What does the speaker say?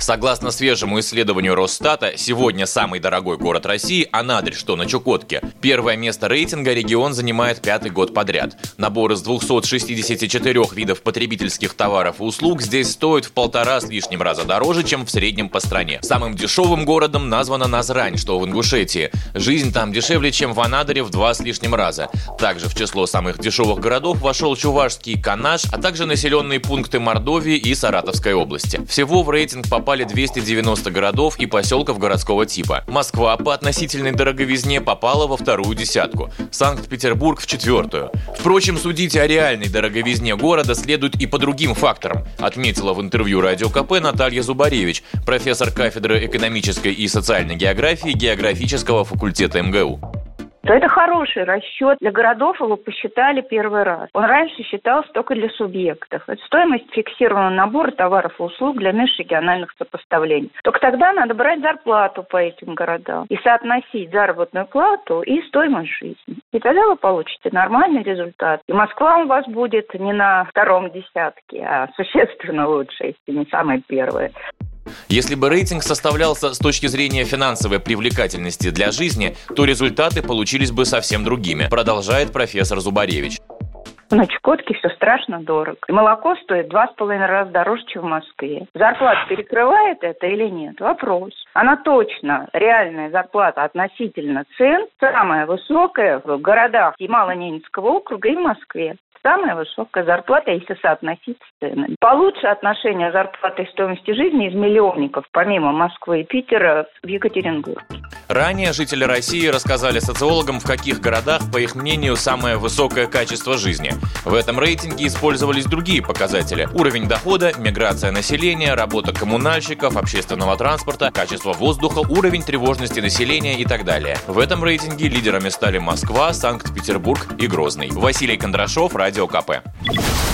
Согласно свежему исследованию Росстата, сегодня самый дорогой город России – Анадырь, что на Чукотке. Первое место рейтинга регион занимает пятый год подряд. Набор из 264 видов потребительских товаров и услуг здесь стоит в полтора с лишним раза дороже, чем в среднем по стране. Самым дешевым городом названо Назрань, что в Ингушетии. Жизнь там дешевле, чем в Анадыре в два с лишним раза. Также в число самых дешевых городов вошел Чувашский Канаш, а также населенные пункты Мордовии и Саратовской области. Всего в рейтинг попали попали 290 городов и поселков городского типа. Москва по относительной дороговизне попала во вторую десятку, Санкт-Петербург в четвертую. Впрочем, судить о реальной дороговизне города следует и по другим факторам, отметила в интервью Радио КП Наталья Зубаревич, профессор кафедры экономической и социальной географии географического факультета МГУ то это хороший расчет. Для городов его посчитали первый раз. Он раньше считался только для субъектов. Это стоимость фиксированного набора товаров и услуг для межрегиональных сопоставлений. Только тогда надо брать зарплату по этим городам и соотносить заработную плату и стоимость жизни. И тогда вы получите нормальный результат. И Москва у вас будет не на втором десятке, а существенно лучше, если не самая первая. Если бы рейтинг составлялся с точки зрения финансовой привлекательности для жизни, то результаты получились бы совсем другими, продолжает профессор Зубаревич. На Чукотке все страшно дорого. Молоко стоит два с половиной раза дороже, чем в Москве. Зарплата перекрывает это или нет? Вопрос. Она точно, реальная зарплата относительно цен, самая высокая в городах Ямало-Ненецкого округа и в Москве самая высокая зарплата, если соотносить с ценами. Получше отношение зарплаты и стоимости жизни из миллионников, помимо Москвы и Питера, в Екатеринбурге. Ранее жители России рассказали социологам, в каких городах, по их мнению, самое высокое качество жизни. В этом рейтинге использовались другие показатели. Уровень дохода, миграция населения, работа коммунальщиков, общественного транспорта, качество воздуха, уровень тревожности населения и так далее. В этом рейтинге лидерами стали Москва, Санкт-Петербург и Грозный. Василий Кондрашов, Радио КП.